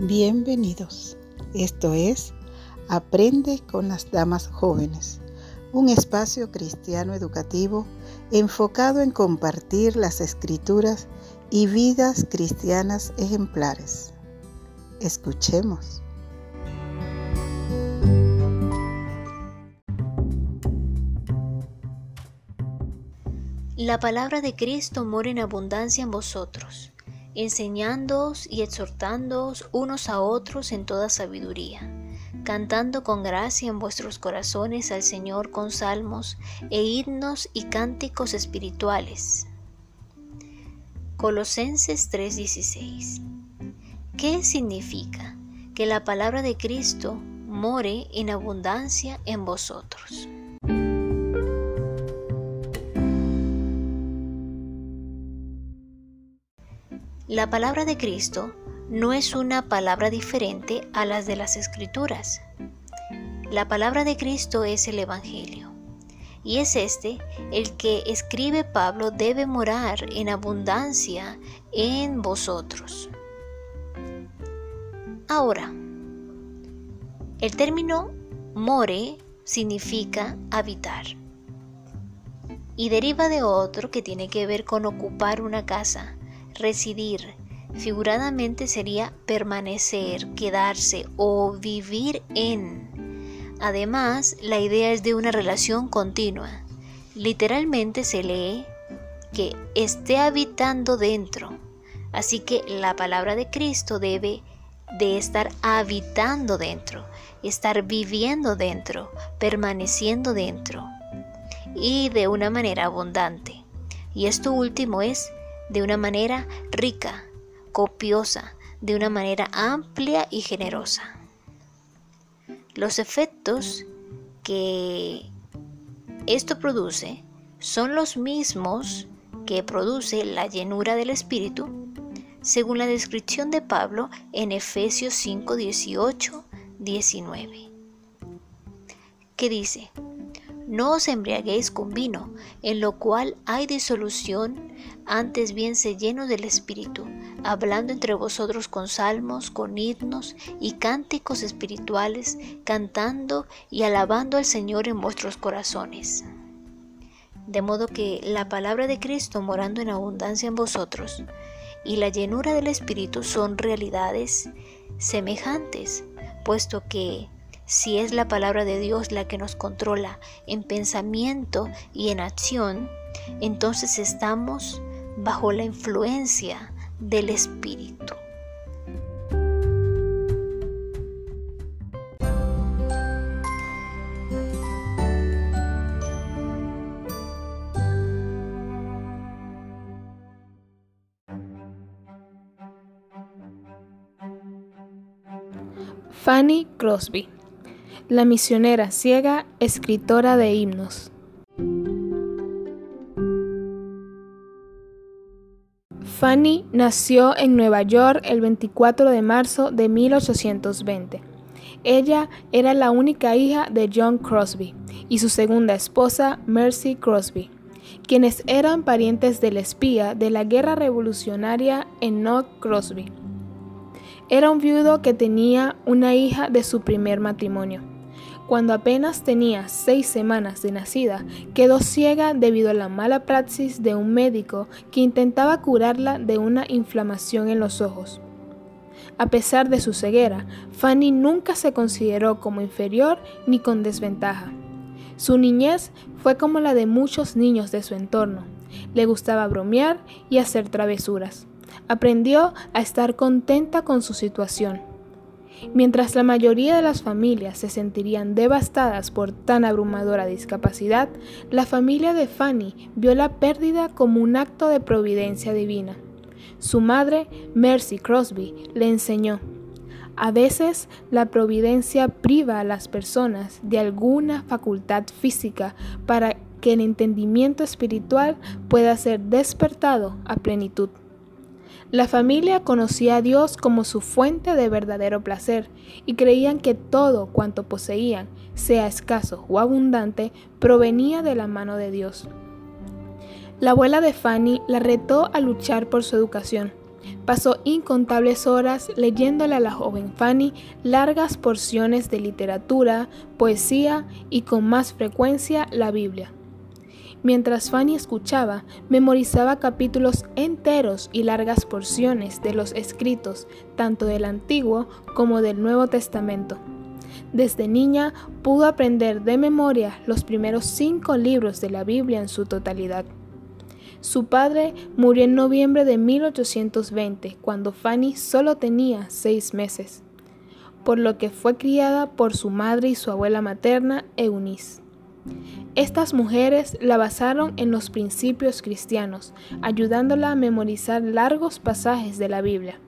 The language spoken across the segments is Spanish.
Bienvenidos. Esto es Aprende con las Damas Jóvenes, un espacio cristiano educativo enfocado en compartir las escrituras y vidas cristianas ejemplares. Escuchemos. La palabra de Cristo mora en abundancia en vosotros enseñándoos y exhortándoos unos a otros en toda sabiduría, cantando con gracia en vuestros corazones al Señor con salmos e himnos y cánticos espirituales. Colosenses 3:16 ¿Qué significa? Que la palabra de Cristo more en abundancia en vosotros. La palabra de Cristo no es una palabra diferente a las de las escrituras. La palabra de Cristo es el Evangelio. Y es este el que escribe Pablo debe morar en abundancia en vosotros. Ahora, el término more significa habitar y deriva de otro que tiene que ver con ocupar una casa, Residir figuradamente sería permanecer, quedarse o vivir en. Además, la idea es de una relación continua. Literalmente se lee que esté habitando dentro. Así que la palabra de Cristo debe de estar habitando dentro, estar viviendo dentro, permaneciendo dentro y de una manera abundante. Y esto último es de una manera rica, copiosa, de una manera amplia y generosa. Los efectos que esto produce son los mismos que produce la llenura del Espíritu, según la descripción de Pablo en Efesios 5, 18, 19, que dice, no os embriaguéis con vino, en lo cual hay disolución, antes bien se lleno del Espíritu, hablando entre vosotros con salmos, con himnos y cánticos espirituales, cantando y alabando al Señor en vuestros corazones. De modo que la palabra de Cristo morando en abundancia en vosotros y la llenura del Espíritu son realidades semejantes, puesto que si es la palabra de Dios la que nos controla en pensamiento y en acción, entonces estamos bajo la influencia del Espíritu. Fanny Crosby la misionera ciega, escritora de himnos. Fanny nació en Nueva York el 24 de marzo de 1820. Ella era la única hija de John Crosby y su segunda esposa, Mercy Crosby, quienes eran parientes del espía de la guerra revolucionaria Enoch Crosby. Era un viudo que tenía una hija de su primer matrimonio. Cuando apenas tenía seis semanas de nacida, quedó ciega debido a la mala praxis de un médico que intentaba curarla de una inflamación en los ojos. A pesar de su ceguera, Fanny nunca se consideró como inferior ni con desventaja. Su niñez fue como la de muchos niños de su entorno. Le gustaba bromear y hacer travesuras. Aprendió a estar contenta con su situación Mientras la mayoría de las familias se sentirían devastadas por tan abrumadora discapacidad, la familia de Fanny vio la pérdida como un acto de providencia divina. Su madre, Mercy Crosby, le enseñó, a veces la providencia priva a las personas de alguna facultad física para que el entendimiento espiritual pueda ser despertado a plenitud. La familia conocía a Dios como su fuente de verdadero placer y creían que todo cuanto poseían, sea escaso o abundante, provenía de la mano de Dios. La abuela de Fanny la retó a luchar por su educación, Pasó incontables horas leyéndole a la joven Fanny largas porciones de literatura, poesía y con más frecuencia la Biblia. Mientras Fanny escuchaba, memorizaba capítulos enteros y largas porciones de los escritos, tanto del Antiguo como del Nuevo Testamento. Desde niña pudo aprender de memoria los primeros cinco libros de la Biblia en su totalidad. Su padre murió en noviembre de 1820, cuando Fanny solo tenía seis meses, por lo que fue criada por su madre y su abuela materna, Eunice. Estas mujeres la basaron en los principios cristianos, ayudándola a memorizar largos pasajes de la Biblia.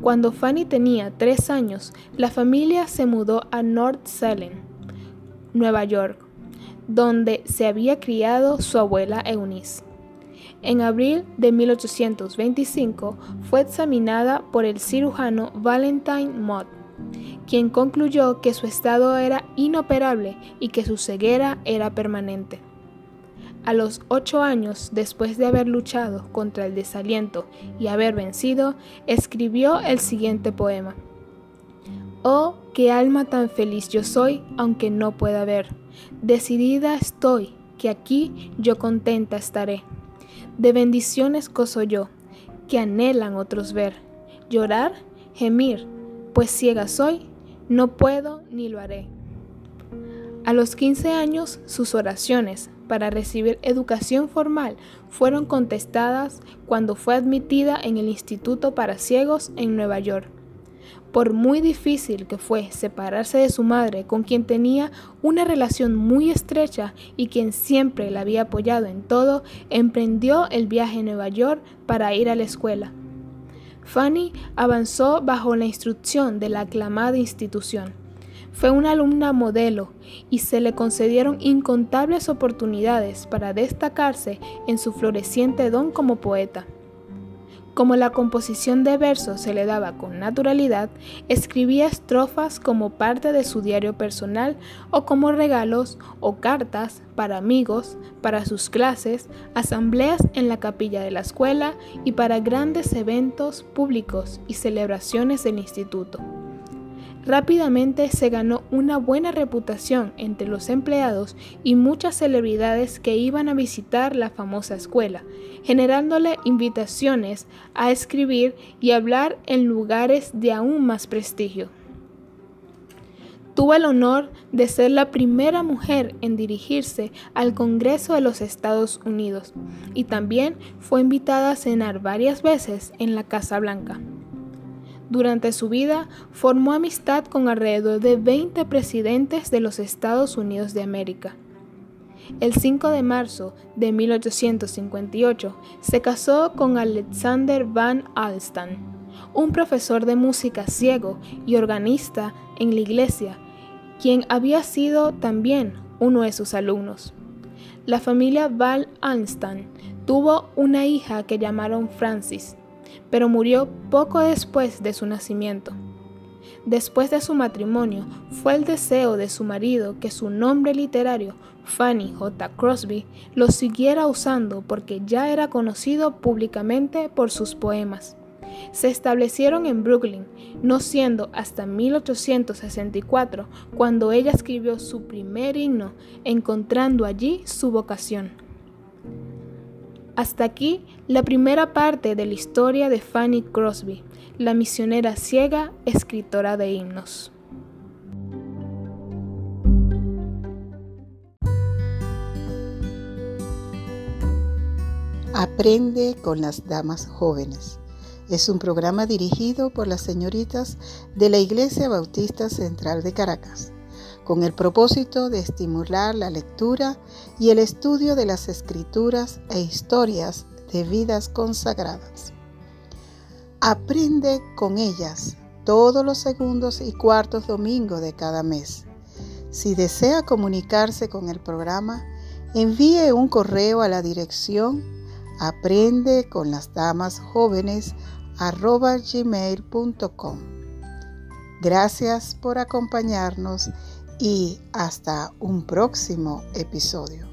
Cuando Fanny tenía tres años, la familia se mudó a North Salem, Nueva York, donde se había criado su abuela Eunice. En abril de 1825 fue examinada por el cirujano Valentine Mott, quien concluyó que su estado era inoperable y que su ceguera era permanente. A los ocho años, después de haber luchado contra el desaliento y haber vencido, escribió el siguiente poema. Oh, qué alma tan feliz yo soy, aunque no pueda ver. Decidida estoy, que aquí yo contenta estaré de bendiciones gozo yo, que anhelan otros ver, llorar, gemir, pues ciega soy, no puedo ni lo haré. A los 15 años, sus oraciones para recibir educación formal fueron contestadas cuando fue admitida en el Instituto para Ciegos en Nueva York. Por muy difícil que fue separarse de su madre, con quien tenía una relación muy estrecha y quien siempre la había apoyado en todo, emprendió el viaje a Nueva York para ir a la escuela. Fanny avanzó bajo la instrucción de la aclamada institución. Fue una alumna modelo y se le concedieron incontables oportunidades para destacarse en su floreciente don como poeta. Como la composición de versos se le daba con naturalidad, escribía estrofas como parte de su diario personal o como regalos o cartas para amigos, para sus clases, asambleas en la capilla de la escuela y para grandes eventos públicos y celebraciones del instituto. Rápidamente se ganó una buena reputación entre los empleados y muchas celebridades que iban a visitar la famosa escuela, generándole invitaciones a escribir y hablar en lugares de aún más prestigio. Tuvo el honor de ser la primera mujer en dirigirse al Congreso de los Estados Unidos y también fue invitada a cenar varias veces en la Casa Blanca. Durante su vida formó amistad con alrededor de 20 presidentes de los Estados Unidos de América. El 5 de marzo de 1858 se casó con Alexander Van Alstan, un profesor de música ciego y organista en la iglesia, quien había sido también uno de sus alumnos. La familia Van Alstan tuvo una hija que llamaron Francis, pero murió poco después de su nacimiento. Después de su matrimonio, fue el deseo de su marido que su nombre literario, Fanny J. Crosby, lo siguiera usando porque ya era conocido públicamente por sus poemas. Se establecieron en Brooklyn, no siendo hasta 1864 cuando ella escribió su primer himno, encontrando allí su vocación. Hasta aquí la primera parte de la historia de Fanny Crosby, la misionera ciega, escritora de himnos. Aprende con las damas jóvenes. Es un programa dirigido por las señoritas de la Iglesia Bautista Central de Caracas con el propósito de estimular la lectura y el estudio de las escrituras e historias de vidas consagradas. Aprende con ellas todos los segundos y cuartos domingos de cada mes. Si desea comunicarse con el programa, envíe un correo a la dirección aprende con Gracias por acompañarnos y hasta un próximo episodio.